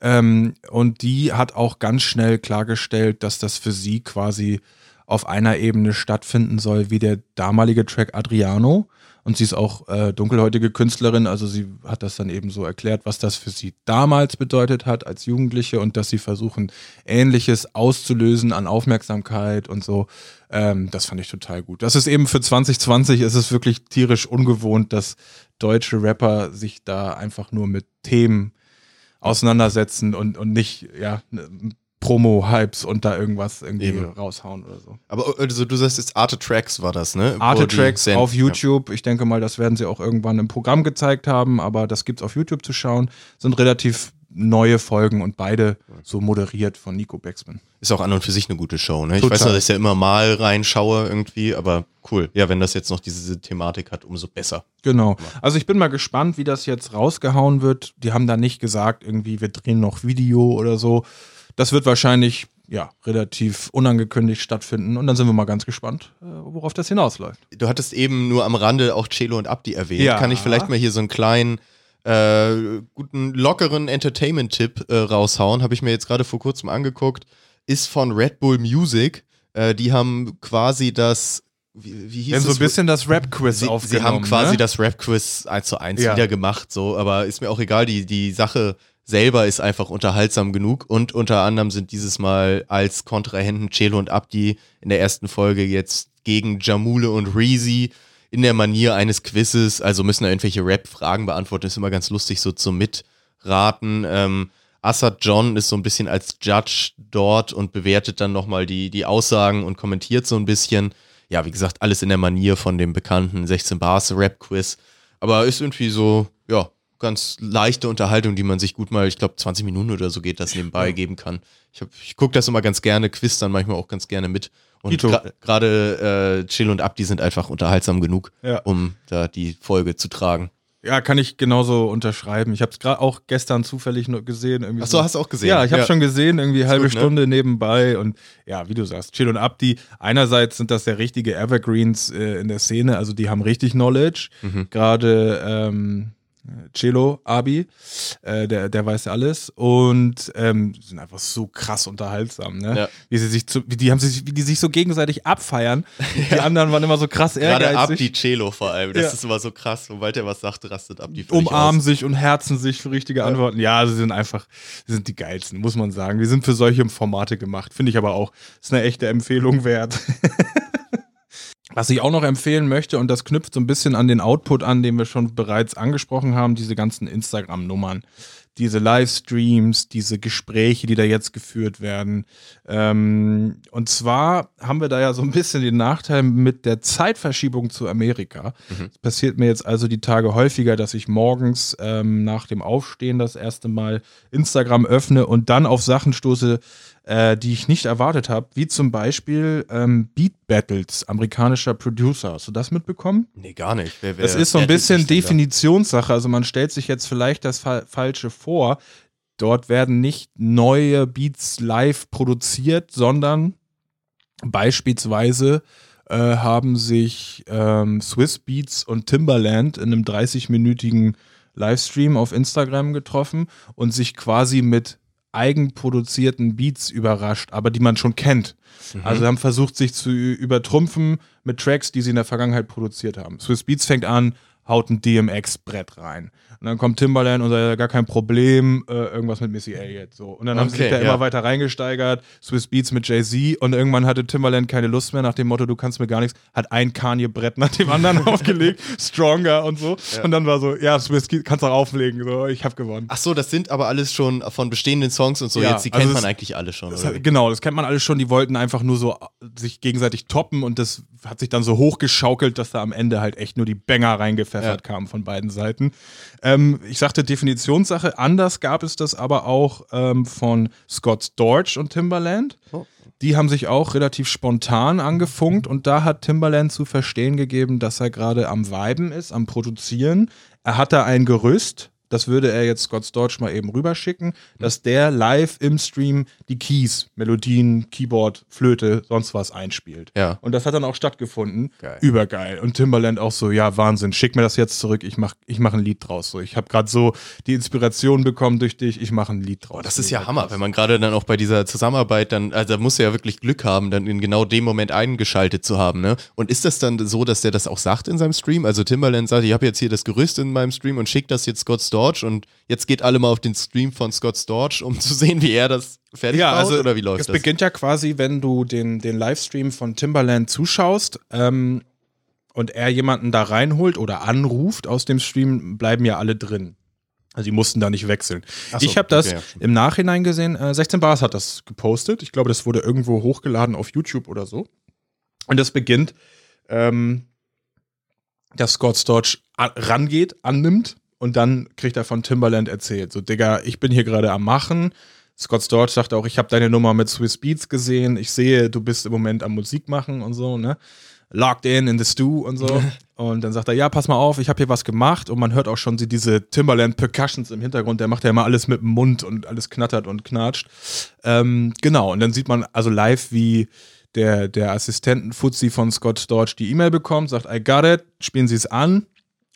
Ähm, und die hat auch ganz schnell klargestellt, dass das für sie quasi auf einer Ebene stattfinden soll wie der damalige Track Adriano. Und sie ist auch äh, dunkelhäutige Künstlerin, also sie hat das dann eben so erklärt, was das für sie damals bedeutet hat als Jugendliche und dass sie versuchen, Ähnliches auszulösen an Aufmerksamkeit und so. Ähm, das fand ich total gut. Das ist eben für 2020 ist es wirklich tierisch ungewohnt, dass deutsche Rapper sich da einfach nur mit Themen auseinandersetzen und, und nicht, ja, Promo-Hypes und da irgendwas irgendwie Eben. raushauen oder so. Aber also du sagst jetzt Arte Tracks war das, ne? Arte Tracks auf Ja. YouTube. Ich denke mal, das werden sie auch irgendwann im Programm gezeigt haben, aber das gibt's auf YouTube zu schauen. Sind relativ neue Folgen und beide so moderiert von Nico Becksmann. Ist auch an und für sich eine gute Show, ne? Ich Total. weiß noch, dass ich ja immer mal reinschaue irgendwie, aber cool. Ja, wenn das jetzt noch diese Thematik hat, umso besser. Genau. Also ich bin mal gespannt, wie das jetzt rausgehauen wird. Die haben da nicht gesagt, irgendwie, wir drehen noch Video oder so. Das wird wahrscheinlich ja relativ unangekündigt stattfinden und dann sind wir mal ganz gespannt, äh, worauf das hinausläuft. Du hattest eben nur am Rande auch Celo und Abdi erwähnt. Ja. Kann ich vielleicht mal hier so einen kleinen, äh, guten, lockeren Entertainment-Tipp äh, raushauen? Habe ich mir jetzt gerade vor kurzem angeguckt. Ist von Red Bull Music. Äh, die haben quasi das, wie, wie hieß Denn so ein bisschen das Rap-Quiz Sie, aufgenommen. sie haben quasi ne? das Rap-Quiz 1 zu 1 Ja. wieder gemacht, so, aber ist mir auch egal, die, die Sache selber ist einfach unterhaltsam genug und unter anderem sind dieses Mal als Kontrahenten Celo und Abdi in der ersten Folge jetzt gegen Jamule und Reezy in der Manier eines Quizzes, also müssen da irgendwelche Rap-Fragen beantworten, ist immer ganz lustig so zum Mitraten. Ähm, Assad John ist so ein bisschen als Judge dort und bewertet dann nochmal die, die Aussagen und kommentiert so ein bisschen. Ja, wie gesagt, alles in der Manier von dem bekannten 16 Bars Rap Quiz. Aber ist irgendwie so, ja, ganz leichte Unterhaltung, die man sich gut mal, ich glaube 20 Minuten oder so geht das nebenbei geben kann. Ich, hab- ich gucke das immer ganz gerne, quiz dann manchmal auch ganz gerne mit. Und gerade äh, Chill und Abdi sind einfach unterhaltsam genug, Ja. um da die Folge zu tragen. Ja, kann ich genauso unterschreiben. Ich habe es gerade auch gestern zufällig nur gesehen. Irgendwie Achso, hast du auch gesehen? Ja, ich habe schon gesehen, irgendwie halbe gut, ne? Stunde nebenbei und ja, wie du sagst, Chill und Abdi. Einerseits sind das ja richtige Evergreens äh, in der Szene, also die haben richtig Knowledge. Mhm. Gerade ähm, Cello, Abi, äh, der, der weiß ja alles und ähm, sind einfach so krass unterhaltsam, ne? Ja. Wie sie sich zu, wie die haben sich, wie die sich so gegenseitig abfeiern. Die anderen waren immer so krass Gerade ehrgeizig. Abdi Cello vor allem, das Ja. ist immer so krass. Sobald er was sagt, rastet Abdi völlig umarmen aus. sich und herzen sich für richtige Antworten. Ja, sie sind einfach, sie sind die geilsten, muss man sagen. Die sind für solche Formate gemacht. Finde ich aber auch, ist eine echte Empfehlung wert. Was ich auch noch empfehlen möchte, und das knüpft so ein bisschen an den Output an, den wir schon bereits angesprochen haben, diese ganzen Instagram-Nummern, diese Livestreams, diese Gespräche, die da jetzt geführt werden. Ähm, und zwar haben wir da ja so ein bisschen den Nachteil mit der Zeitverschiebung zu Amerika. Es passiert mir jetzt also die Tage häufiger, dass ich morgens ähm, nach dem Aufstehen das erste Mal Instagram öffne und dann auf Sachen stoße, äh, die ich nicht erwartet habe, wie zum Beispiel ähm, Beat Battles amerikanischer Producer. Hast du das mitbekommen? Nee, gar nicht. Wer, wer Das ist so ein bisschen? Definitionssache. Also man stellt sich jetzt vielleicht das Fa Falsche vor. Dort werden nicht neue Beats live produziert, sondern beispielsweise äh, haben sich ähm, Swiss Beats und Timbaland in einem 30-minütigen Livestream auf Instagram getroffen und sich quasi mit eigenproduzierten Beats überrascht, aber die man schon kennt. Also haben versucht, sich zu übertrumpfen mit Tracks, die sie in der Vergangenheit produziert haben. Swiss Beats fängt an, haut ein DMX-Brett rein. Und dann kommt Timbaland und sagt, ja, gar kein Problem, äh, irgendwas mit Missy Elliott. So. Und dann haben sie sich Okay, da ja. immer weiter reingesteigert, Swiss Beats mit Jay-Z und irgendwann hatte Timbaland keine Lust mehr nach dem Motto, du kannst mir gar nichts, hat ein Kanye-Brett nach dem anderen aufgelegt, Stronger und so. Und dann war so, ja, Swiss Beats kannst auch auflegen, so, ich hab gewonnen. Ach so, das sind aber alles schon von bestehenden Songs und so. Ja, Jetzt, die also kennt man eigentlich alle schon. Hat, genau, das kennt man alles schon. Die wollten einfach nur so äh, sich gegenseitig toppen und das hat sich dann so hochgeschaukelt, dass da am Ende halt echt nur die Banger reingepfeffert kamen von beiden Seiten. Ähm, ich sagte Definitionssache. Anders gab es das aber auch ähm, von Scott Storch und Timbaland. Die haben sich auch relativ spontan angefunkt und da hat Timbaland zu verstehen gegeben, dass er gerade am Viben ist, am Produzieren. Er hat da ein Gerüst, das würde er jetzt Scott Storch mal eben rüberschicken, dass der live im Stream die Keys, Melodien, Keyboard, Flöte, sonst was einspielt. Ja. Und das hat dann auch stattgefunden. Geil. Übergeil. Und Timbaland auch so, ja, Wahnsinn, schick mir das jetzt zurück, ich mach, ich mach ein Lied draus. So, ich habe gerade so die Inspiration bekommen durch dich, ich mache ein Lied draus. Oh, das ist ja Hammer, wenn man gerade dann auch bei dieser Zusammenarbeit dann, also da muss er ja wirklich Glück haben, dann in genau dem Moment eingeschaltet zu haben, ne? Und ist das dann so, dass der das auch sagt in seinem Stream? Also Timbaland sagt, ich habe jetzt hier das Gerüst in meinem Stream und schickt das jetzt Scott Storch und jetzt geht alle mal auf den Stream von Scott Storch, um zu sehen, wie er das fertig ja, baut, also oder wie läuft es das? beginnt ja quasi, wenn du den, den Livestream von Timbaland zuschaust ähm, und er jemanden da reinholt oder anruft aus dem Stream, bleiben ja alle drin. Also die mussten da nicht wechseln. So, ich habe das okay, ja. im Nachhinein gesehen, äh, 16 Bars hat das gepostet. Ich glaube, das wurde irgendwo hochgeladen auf YouTube oder so. Und das beginnt, ähm, dass Scott Storch rangeht, annimmt und dann kriegt er von Timbaland erzählt. So, Digga, ich bin hier gerade am Machen. Scott Storch sagt auch, ich habe deine Nummer mit Swiss Beats gesehen. Ich sehe, du bist im Moment am Musik machen und so, ne? Locked in in the stew und so. und dann sagt er, ja, pass mal auf, ich habe hier was gemacht. Und man hört auch schon die, diese Timbaland Percussions im Hintergrund. Der macht ja immer alles mit dem Mund und alles knattert und knatscht. Ähm, genau, und dann sieht man also live, wie der, der Assistenten-Fuzzi von Scott Storch die E-Mail bekommt, sagt, I got it, spielen Sie es an.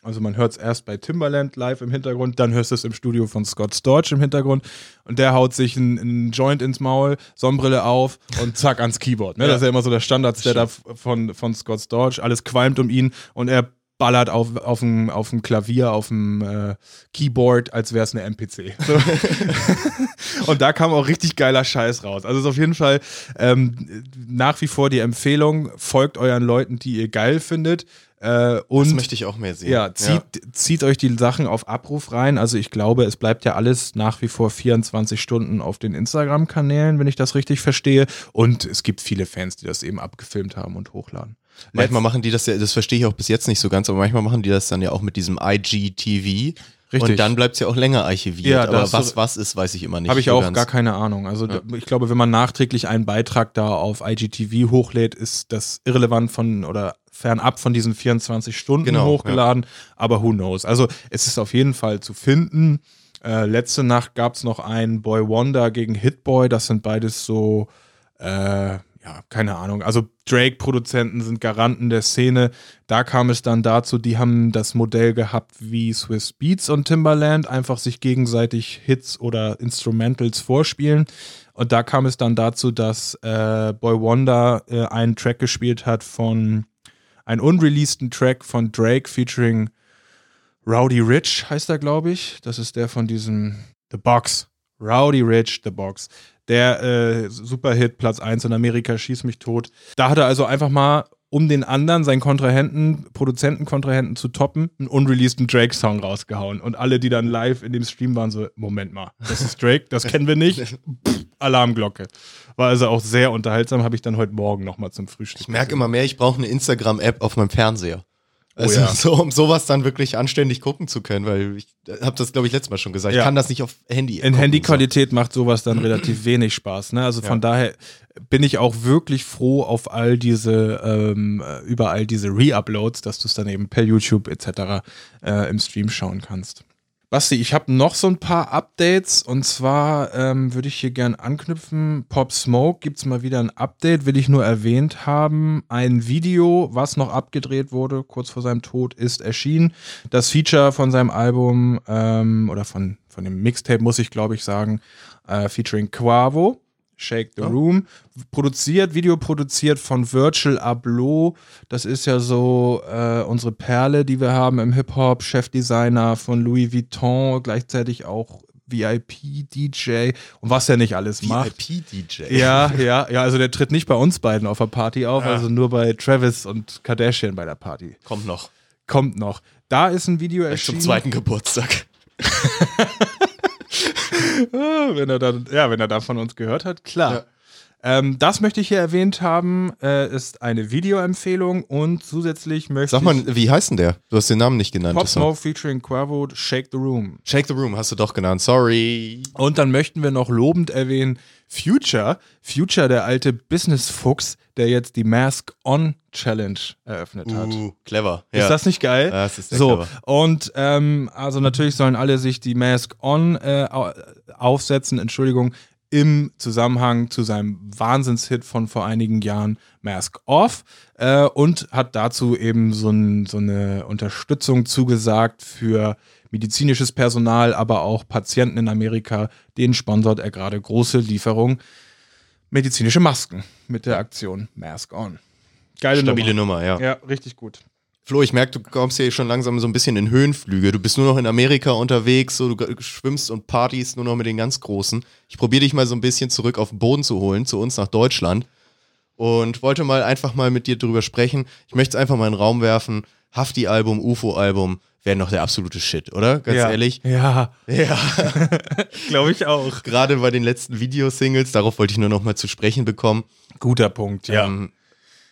Also man hört es erst bei Timbaland live im Hintergrund, dann hörst du es im Studio von Scott Storch im Hintergrund und der haut sich einen, Joint ins Maul, Sonnenbrille auf und zack ans Keyboard. Ne? Das ist ja immer so der Standard-Setup von, von Scott Storch. Alles qualmt um ihn und er ballert auf, auf, dem, auf dem Klavier, auf dem äh, Keyboard, als wäre es eine MPC. So. und da kam auch richtig geiler Scheiß raus. Also ist auf jeden Fall ähm, nach wie vor die Empfehlung, folgt euren Leuten, die ihr geil findet. Äh, und das möchte ich auch mehr sehen. ja, zieht, zieht euch die Sachen auf Abruf rein. Also ich glaube, es bleibt ja alles nach wie vor 24 Stunden auf den Instagram-Kanälen, wenn ich das richtig verstehe. Und es gibt viele Fans, die das eben abgefilmt haben und hochladen. Manchmal machen die das ja, das verstehe ich auch bis jetzt nicht so ganz, aber manchmal machen die das dann ja auch mit diesem IGTV. Richtig. Und dann bleibt es ja auch länger archiviert. Ja, aber hast du- was was ist, weiß ich immer nicht. Habe ich so auch ganz. gar keine Ahnung. Also d- ich glaube, wenn man nachträglich einen Beitrag da auf IGTV hochlädt, ist das irrelevant von oder fernab von diesen 24 Stunden Genau, hochgeladen. Aber who knows? Also es ist auf jeden Fall zu finden. Äh, letzte Nacht gab es noch einen Boy Wonder gegen Hitboy. Das sind beides so, äh, ja, keine Ahnung. Also Drake-Produzenten sind Garanten der Szene. Da kam es dann dazu, die haben das Modell gehabt wie Swiss Beats und Timbaland, einfach sich gegenseitig Hits oder Instrumentals vorspielen. Und da kam es dann dazu, dass äh, Boy Wonder äh, einen Track gespielt hat von, einen unreleaseden Track von Drake featuring Rowdy Rich, heißt er, glaube ich. Das ist der von diesem The Box. Rowdy Rich, The Box. Der äh, Superhit, Platz 1 in Amerika, schieß mich tot. Da hat er also einfach mal, um den anderen, seinen Kontrahenten, Produzentenkontrahenten zu toppen, einen unreleaseden Drake-Song rausgehauen. Und alle, die dann live in dem Stream waren, so, Moment mal, das ist Drake, das kennen wir nicht. Pff, Alarmglocke. War also auch sehr unterhaltsam, habe ich dann heute Morgen nochmal zum Frühstück. Ich merke immer mehr, ich brauche eine Instagram-App auf meinem Fernseher. Also ja. so, um sowas dann wirklich anständig gucken zu können, weil ich habe das, glaube ich, letztes Mal schon gesagt. Ja. Ich kann das nicht auf Handy. In Handyqualität macht sowas dann relativ wenig Spaß. Ne? Also von daher bin ich auch wirklich froh auf all diese, ähm, äh, über all diese Re-Uploads, dass du es dann eben per YouTube etc. Äh, im Stream schauen kannst. Basti, ich habe noch so ein paar Updates und zwar ähm, würde ich hier gern anknüpfen. Pop Smoke gibt es mal wieder ein Update, will ich nur erwähnt haben. Ein Video, was noch abgedreht wurde, kurz vor seinem Tod, ist erschienen. Das Feature von seinem Album ähm, oder von, von dem Mixtape, muss ich glaube ich sagen, äh, featuring Quavo. Shake the Room. Produziert, Video produziert von Virtual Abloh. Das ist ja so äh, unsere Perle, die wir haben im Hip-Hop. Chefdesigner von Louis Vuitton, gleichzeitig auch VIP-DJ und was er nicht alles macht. VIP-DJ. Ja, ja, ja, also der tritt nicht bei uns beiden auf der Party auf, also nur bei Travis und Kardashian bei der Party. Kommt noch. Kommt noch. Da ist ein Video Vielleicht zum erschienen. zweiten Geburtstag. Wenn er dann, ja, wenn er da von uns gehört hat, klar. Ähm, das möchte ich hier erwähnt haben, äh, ist eine Videoempfehlung und zusätzlich möchte Sag ich mal, wie heißt denn der? Du hast den Namen nicht genannt. Pop Smoke featuring Quavo, Shake the Room. Shake the Room hast du doch genannt. Sorry. Und dann möchten wir noch lobend erwähnen, Future, Future, der alte Business-Fuchs, der jetzt die Mask On Challenge eröffnet hat. Uh, clever. Ist das nicht geil? Ja, das ist sehr so, clever. und ähm, also natürlich sollen alle sich die Mask On äh, au- aufsetzen, Entschuldigung, im Zusammenhang zu seinem Wahnsinnshit von vor einigen Jahren Mask Off äh, und hat dazu eben so, ein, so eine Unterstützung zugesagt für medizinisches Personal, aber auch Patienten in Amerika. Den sponsort er gerade große Lieferung medizinische Masken mit der Aktion Mask On. Geile Stabile Nummer. Nummer, ja. Ja, richtig gut. Flo, ich merke, du kommst hier schon langsam so ein bisschen in Höhenflüge. Du bist nur noch in Amerika unterwegs, so du schwimmst und partys nur noch mit den ganz Großen. Ich probiere dich mal so ein bisschen zurück auf den Boden zu holen, zu uns nach Deutschland. Und wollte mal einfach mal mit dir drüber sprechen. Ich möchte es einfach mal in den Raum werfen. Hafti-Album, UFO-Album wäre noch der absolute Shit, oder? Ganz ja. ehrlich. Ja, Ja. glaube ich auch. Gerade bei den letzten Videosingles, darauf wollte ich nur noch mal zu sprechen bekommen. Guter Punkt, ja. Ähm,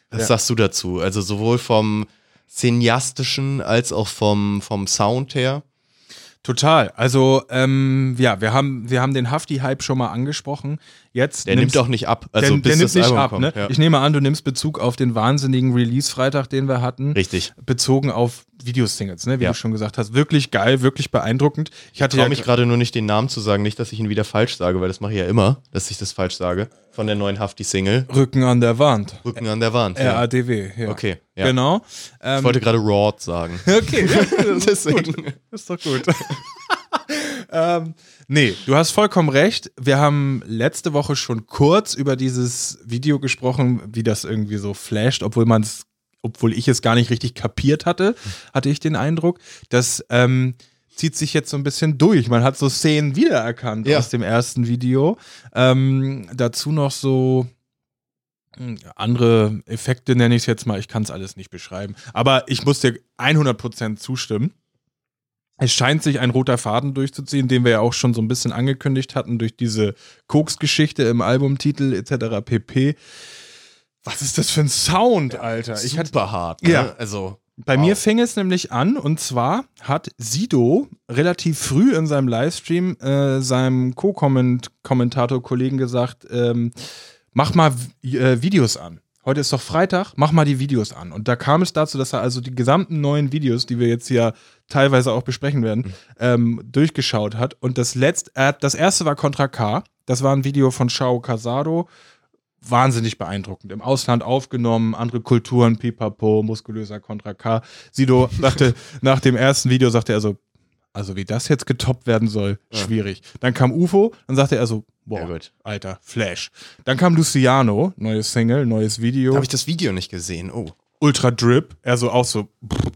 was Ja. sagst du dazu? Also sowohl vom cineastischen als auch vom, vom Sound her. Total. Also, ähm, ja, wir haben, wir haben den Hafti-Hype schon mal angesprochen. Jetzt Der nimmt auch nicht ab. Also der, bis der nimmt das nicht Album ab, kommt. ne? Ja. Ich nehme an, du nimmst Bezug auf den wahnsinnigen Release-Freitag, den wir hatten. Richtig. Bezogen auf Videosingles, ne? Wie Ja. du schon gesagt hast. Wirklich geil, wirklich beeindruckend. Ich hatte Ich ja mich gerade nur nicht, den Namen zu sagen, nicht, dass ich ihn wieder falsch sage, weil das mache ich ja immer, dass ich das falsch sage. Von der neuen Hafti-Single. Rücken an der Wand. Rücken an der Wand. Ja. RADW, ja. Okay, ja. Genau. Ich Ähm, wollte gerade Rod sagen. okay, ja, das ist Deswegen. gut. Ist doch gut. ähm, nee, du hast vollkommen recht. Wir haben letzte Woche schon kurz über dieses Video gesprochen, wie das irgendwie so flasht, obwohl man es, obwohl ich es gar nicht richtig kapiert hatte, hatte ich den Eindruck. Das ähm, zieht sich jetzt so ein bisschen durch. Man hat so Szenen wiedererkannt Ja. aus dem ersten Video. Ähm, dazu noch so hm, andere Effekte nenne ich es jetzt mal. Ich kann es alles nicht beschreiben. Aber ich muss dir 100% zustimmen. Es scheint sich ein roter Faden durchzuziehen, den wir ja auch schon so ein bisschen angekündigt hatten durch diese Koks-Geschichte im Albumtitel etc. pp. Was ist das für ein Sound, Alter? Ich hatte, Super hart. Ne? Ja. Also, bei Wow. mir fing es nämlich an und zwar hat Sido relativ früh in seinem Livestream äh, seinem Co-Kommentator-Kollegen gesagt, ähm, mach mal äh, Videos an. Heute ist doch Freitag, mach mal die Videos an. Und da kam es dazu, dass er also die gesamten neuen Videos, die wir jetzt hier teilweise auch besprechen werden, ähm, durchgeschaut hat. Und das letzte, hat- das erste war Contra K. Das war ein Video von Shao Casado. Wahnsinnig beeindruckend. Im Ausland aufgenommen, andere Kulturen, pipapo, muskulöser Contra K. Sido sagte, nach dem ersten Video sagte er so, also wie das jetzt getoppt werden soll, schwierig. Dann kam UFO, dann sagte er so, boah, Ja. Alter, Flash. Dann kam Luciano, neues Single, neues Video. habe ich das Video nicht gesehen. Oh. Ultra Drip, er so auch so,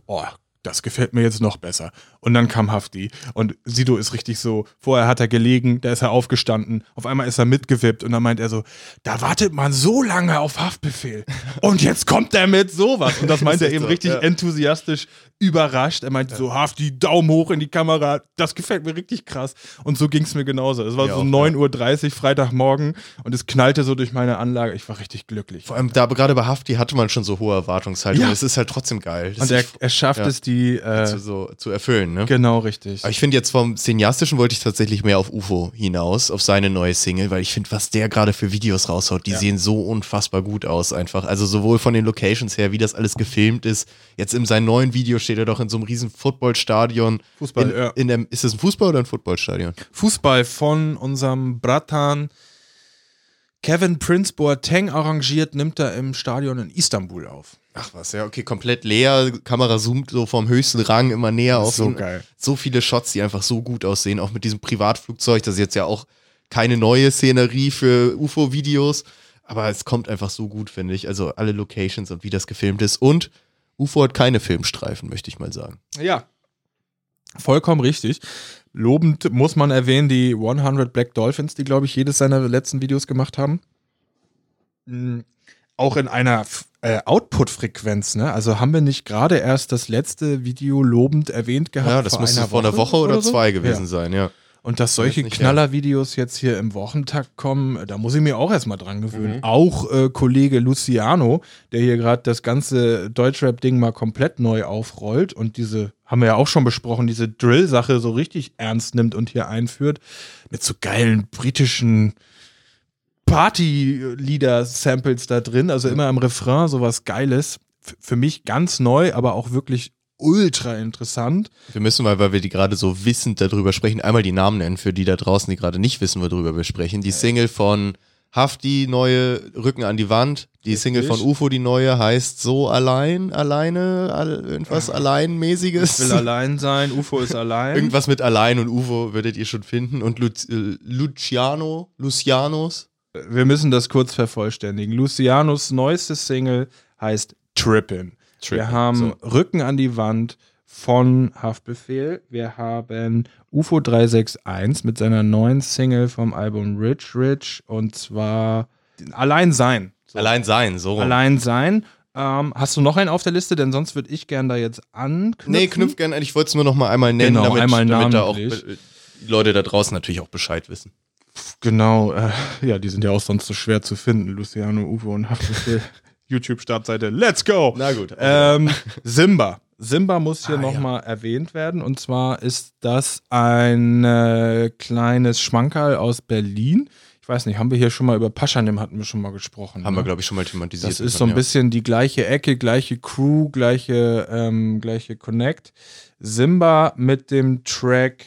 oh, das gefällt mir jetzt noch besser. Und dann kam Hafti und Sido ist richtig so, vorher hat er gelegen, da ist er aufgestanden, auf einmal ist er mitgewippt und dann meint er so, da wartet man so lange auf Haftbefehl und jetzt kommt er mit sowas. Und das meint er eben so, richtig ja. enthusiastisch überrascht. Er meinte so, Hafti, Daumen hoch in die Kamera, das gefällt mir richtig krass. Und so ging es mir genauso. Es war Ja, so auch, 9.30 Uhr Freitagmorgen und es knallte so durch meine Anlage. Ich war richtig glücklich. Vor allem da gerade bei Hafti hatte man schon so hohe Erwartungshaltung. Ja. Es ist halt trotzdem geil. Das Und er, er schafft ja. es, die äh, zu, so, zu erfüllen, ne? Genau, richtig. Aber ich finde jetzt vom Cineastischen wollte ich tatsächlich mehr auf UFO hinaus, auf seine neue Single, weil ich finde, was der gerade für Videos raushaut, die Ja. sehen so unfassbar gut aus einfach. Also sowohl von den Locations her, wie das alles gefilmt ist. Jetzt in seinem neuen Video steht er doch in so einem riesen Footballstadion. Fußball, in, ja. in dem, ist das ein Fußball oder ein Footballstadion? Fußball von unserem Bratan Kevin Prince Boateng arrangiert, nimmt er im Stadion in Istanbul auf. Ach was, ja, okay, komplett leer. Kamera zoomt so vom höchsten Rang immer näher auf. So geil. So viele Shots, die einfach so gut aussehen, auch mit diesem Privatflugzeug. Das ist jetzt ja auch keine neue Szenerie für UFO-Videos, aber es kommt einfach so gut, finde ich. Also alle Locations und wie das gefilmt ist. Und UFO hat keine Filmstreifen, möchte ich mal sagen. Ja. Vollkommen richtig. Lobend muss man erwähnen, die 100 Black Dolphins, die, glaube ich, jedes seiner letzten Videos gemacht haben. Mm, Auch in einer äh, Output-Frequenz, ne? Also haben wir nicht gerade erst das letzte Video lobend erwähnt gehabt? Ja, das müsste vor einer Woche oder, so? zwei gewesen Ja. sein, ja. Und dass solche. Knallervideos jetzt hier im Wochentakt kommen, äh, da muss ich mir auch erstmal dran gewöhnen. Mhm. Auch äh, Kollege Luciano, der hier gerade das ganze Deutschrap-Ding mal komplett neu aufrollt und diese, haben wir ja auch schon besprochen, diese Drill-Sache so richtig ernst nimmt und hier einführt, mit so geilen britischen Party-Lieder-Samples da drin, also immer im Refrain sowas Geiles. F für mich ganz neu, aber auch wirklich ultra interessant. Wir müssen mal, weil wir die gerade so wissend darüber sprechen, einmal die Namen nennen für die da draußen, die gerade nicht wissen, worüber wir sprechen. Die Single von Hafti, neue Rücken an die Wand. Die Single von UFO, die neue, heißt so allein, alleine, all, irgendwas alleinmäßiges. will allein sein, UFO ist allein. Irgendwas mit allein und UFO werdet ihr schon finden. Und Lu äh, Luciano, Lucianos. Wir müssen das kurz vervollständigen. Lucianos neuestes Single heißt Trippin'. Wir Trippin', haben Rücken an die Wand von Haftbefehl. Wir haben UFO 361 mit seiner neuen Single vom Album Rich Rich und zwar Allein sein. So. Allein sein, so. Allein sein. Ähm, hast du noch einen auf der Liste? Denn sonst würde ich gern da jetzt anknüpfen. Nee, knüpf gerne. Ich wollte es nur noch mal einmal nennen, Genau, damit, einmal damit da auch die Leute da draußen natürlich auch Bescheid wissen. Genau, äh, ja, die sind ja auch sonst so schwer zu finden. Luciano, Uwe und Haftbefehl. YouTube-Startseite. Let's go! Na gut. Ähm, Simba. Simba muss hier Ah, nochmal erwähnt werden. Und zwar ist das ein äh, kleines Schmankerl aus Berlin. Ich weiß nicht, haben wir hier schon mal über Paschanim hatten wir schon mal gesprochen. Haben ne? wir, glaube ich, schon mal thematisiert. Das ist so ein bisschen die gleiche Ecke, gleiche Crew, gleiche, ähm, gleiche Connect. Simba mit dem Track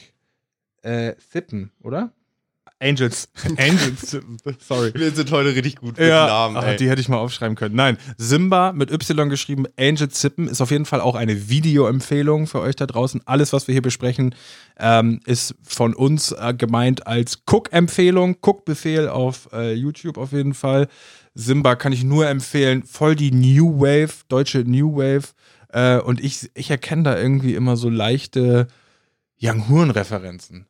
äh, Thippen, oder? Angels. Angels, sorry. Wir sind heute richtig gut mit Ja, Namen. ach, die hätte ich mal aufschreiben können. Nein, Simba mit Y geschrieben, Angel Zippen ist auf jeden Fall auch eine Videoempfehlung für euch da draußen. Alles, was wir hier besprechen, ähm, ist von uns äh, gemeint als Cook-Empfehlung, Cook-Befehl auf äh, YouTube auf jeden Fall. Simba kann ich nur empfehlen, voll die New Wave, deutsche New Wave. Äh, und ich, ich erkenne da irgendwie immer so leichte Young Horn-Referenzen.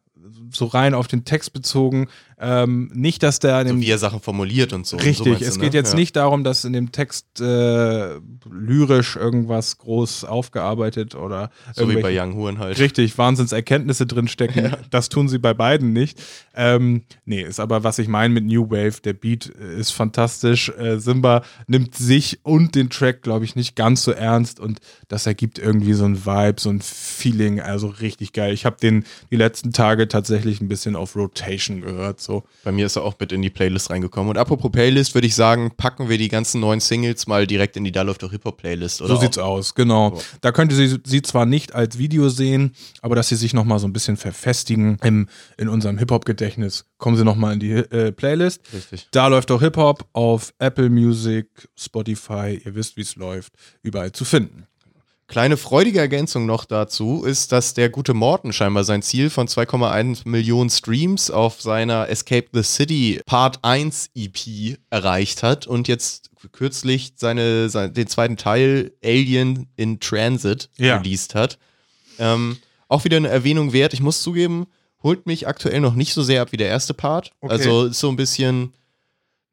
So rein auf den Text bezogen. Ähm, nicht, dass der in So dem wie er Sachen formuliert und so. Und so Richtig, es du, geht ne? jetzt ja. nicht darum, dass in dem Text äh, lyrisch irgendwas groß aufgearbeitet oder So wie bei Young Huren halt. Richtig, Wahnsinnserkenntnisse drinstecken. Das tun sie bei beiden nicht. Ähm, nee, ist aber, was ich meine mit New Wave, der Beat ist fantastisch. Äh, Simba nimmt sich und den Track, glaube ich, nicht ganz so ernst und das ergibt irgendwie so ein Vibe, so ein Feeling, also richtig geil. Ich habe den die letzten Tage tatsächlich ein bisschen auf Rotation gehört, so. Bei mir ist er auch mit in die Playlist reingekommen. Und apropos Playlist, würde ich sagen, packen wir die ganzen neuen Singles mal direkt in die Da läuft doch Hip-Hop-Playlist. So sieht's aus, genau. Da könnte sie sie zwar nicht als Video sehen, aber dass sie sich nochmal so ein bisschen verfestigen im, in unserem Hip-Hop-Gedächtnis, kommen sie nochmal in die äh, Playlist. Richtig. Da läuft auch Hip-Hop auf Apple Music, Spotify, ihr wisst, wie es läuft, überall zu finden. Kleine freudige Ergänzung noch dazu ist, dass der gute Morten scheinbar sein Ziel von 2,1 Millionen Streams auf seiner Escape the City Part 1 EP erreicht hat und jetzt kürzlich seine, sein- den zweiten Teil Alien in Transit Ja. released hat. Ähm, auch wieder eine Erwähnung wert. Ich muss zugeben, holt mich aktuell noch nicht so sehr ab wie der erste Part. Okay. Also ist so ein bisschen,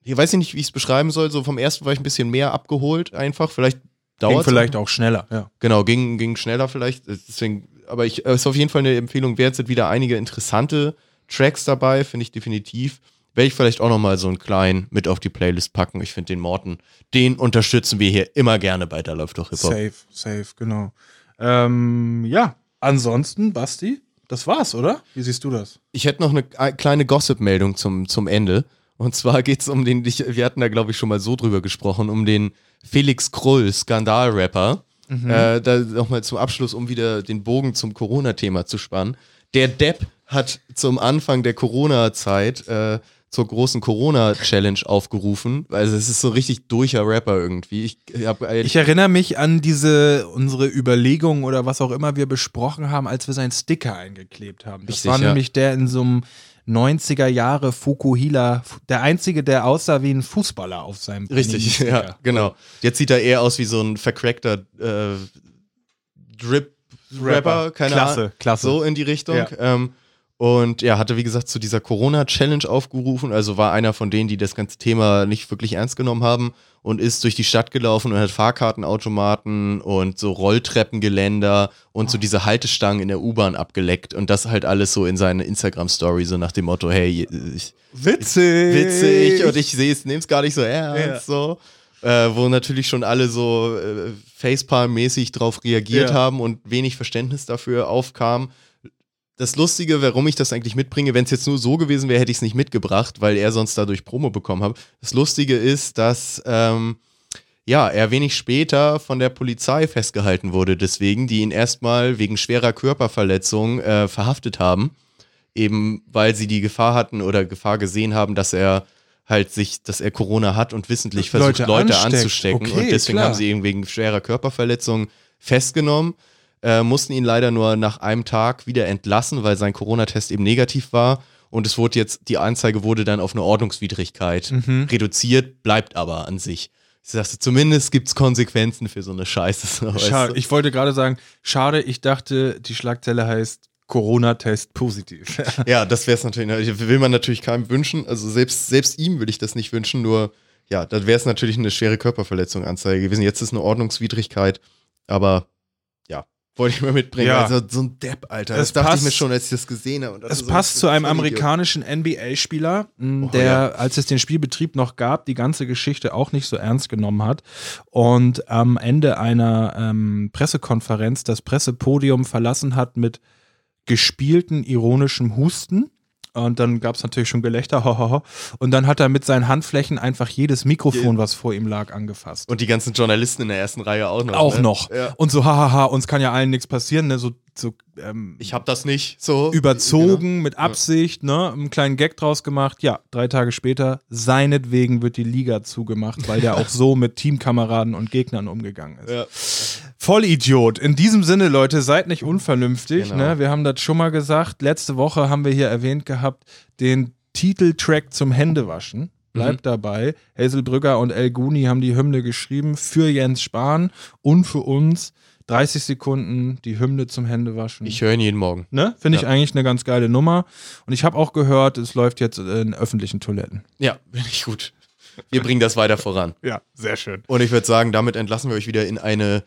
ich weiß nicht, wie ich es beschreiben soll. So vom ersten war ich ein bisschen mehr abgeholt einfach. Vielleicht Ging dauert vielleicht auch schneller, ja. Genau, ging, ging schneller vielleicht. Deswegen, aber ich es ist auf jeden Fall eine Empfehlung wert, sind wieder einige interessante Tracks dabei, finde ich definitiv. Werde ich vielleicht auch nochmal so einen kleinen mit auf die Playlist packen. Ich finde den Morten, den unterstützen wir hier immer gerne bei Da läuft doch Hip-Hop. Safe, safe, genau. Ähm, ja, ansonsten, Basti, das war's, oder? Wie siehst du das? Ich hätte noch eine äh, kleine Gossip-Meldung zum, zum Ende. Und zwar geht es um den, wir hatten da glaube ich schon mal so drüber gesprochen, um den Felix Krull, Skandal-Rapper. Äh, da nochmal zum Abschluss, um wieder den Bogen zum Corona-Thema zu spannen. Der Depp hat zum Anfang der Corona-Zeit äh, zur großen Corona-Challenge aufgerufen. Also es ist so richtig durcher Rapper irgendwie. Ich, hab, Ich erinnere mich an diese, unsere Überlegungen oder was auch immer wir besprochen haben, als wir seinen Sticker eingeklebt haben. Das Richtig, war ja. nämlich der in so einem 90er Jahre Fukuhila, der einzige, der aussah wie ein Fußballer auf seinem Richtig, ja, genau. Jetzt sieht er eher aus wie so ein vercrackter äh, Drip-Rapper, Rapper. keine Klasse, Ahnung. klasse. So in die Richtung. Ja. Ähm, und er hatte, wie gesagt, zu dieser Corona-Challenge aufgerufen, also war einer von denen, die das ganze Thema nicht wirklich ernst genommen haben und ist durch die Stadt gelaufen und hat Fahrkartenautomaten und so Rolltreppengeländer und so diese Haltestangen in der U-Bahn abgeleckt und das halt alles so in seine Instagram-Story, so nach dem Motto, hey, ich, Witzig. witzig und ich sehe es, nehme es gar nicht so ernst, so. Äh, wo natürlich schon alle so äh, Facepalm-mäßig drauf reagiert Ja. haben und wenig Verständnis dafür aufkam. Das Lustige, warum ich das eigentlich mitbringe, wenn es jetzt nur so gewesen wäre, hätte ich es nicht mitgebracht, weil er sonst dadurch Promo bekommen hat. Das Lustige ist, dass ähm, ja, er wenig später von der Polizei festgehalten wurde, deswegen, die ihn erstmal wegen schwerer Körperverletzung äh, verhaftet haben eben weil sie die Gefahr hatten oder Gefahr gesehen haben, dass er halt sich, dass er Corona hat und wissentlich versucht, Leute Leute, anzustecken. Okay, und deswegen klar. haben sie ihn wegen schwerer Körperverletzung festgenommen, äh, mussten ihn leider nur nach einem Tag wieder entlassen, weil sein Corona-Test eben negativ war. Und es wurde jetzt, die Anzeige wurde dann auf eine Ordnungswidrigkeit Mhm. reduziert, bleibt aber an sich. Ich sagte, zumindest gibt es Konsequenzen für so eine Scheiße. Schade. Ich wollte gerade sagen, schade, ich dachte, die Schlagzeile heißt Corona-Test positiv. Ja, das wäre es natürlich, will man natürlich keinem wünschen. Also selbst, selbst ihm will ich das nicht wünschen, nur ja, dann wäre es natürlich eine schwere Körperverletzung Anzeige gewesen. Jetzt ist eine Ordnungswidrigkeit, aber wollte ich mal mitbringen. Ja. Also so ein Depp, Alter. Es Das dachte passt- ich mir schon, als ich das gesehen habe. Dachte Es so, passt zu einem amerikanischen NBA-Spieler, Oh, der, ja. als es den Spielbetrieb noch gab, die ganze Geschichte auch nicht so ernst genommen hat und am Ende einer ähm, Pressekonferenz das Pressepodium verlassen hat mit gespielten ironischem Husten. Und dann gab es natürlich schon Gelächter, hohoho. Und dann hat er mit seinen Handflächen einfach jedes Mikrofon, was vor ihm lag, angefasst. Und die ganzen Journalisten in der ersten Reihe auch noch. auch ne? noch. Ja. Und so, hahaha, uns kann ja allen nichts passieren, ne? So, so ähm, Ich hab das nicht so. überzogen, mit Absicht, ne, einen kleinen Gag draus gemacht. Ja, drei Tage später, seinetwegen wird die Liga zugemacht, weil der auch so mit Teamkameraden und Gegnern umgegangen ist. Ja. Vollidiot. In diesem Sinne, Leute, seid nicht unvernünftig. Genau. Ne? Wir haben das schon mal gesagt. Letzte Woche haben wir hier erwähnt gehabt, den Titeltrack zum Händewaschen. Bleibt dabei. Hazel Brügger und El Guni haben die Hymne geschrieben für Jens Spahn und für uns. 30 Sekunden die Hymne zum Händewaschen. Ich höre ihn jeden Morgen. ne? Finde ich Ja. eigentlich eine ganz geile Nummer. Und ich habe auch gehört, es läuft jetzt in öffentlichen Toiletten. Ja, finde ich gut. Wir bringen das weiter voran. Ja, sehr schön. Und ich würde sagen, damit entlassen wir euch wieder in eine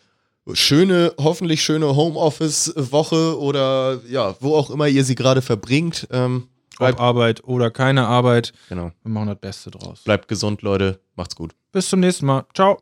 schöne, hoffentlich schöne Homeoffice-Woche oder ja, wo auch immer ihr sie gerade verbringt. Ähm, Ob Arbeit oder keine Arbeit, genau. wir machen das Beste draus. bleibt gesund, Leute. Macht's gut. Bis zum nächsten Mal. Ciao.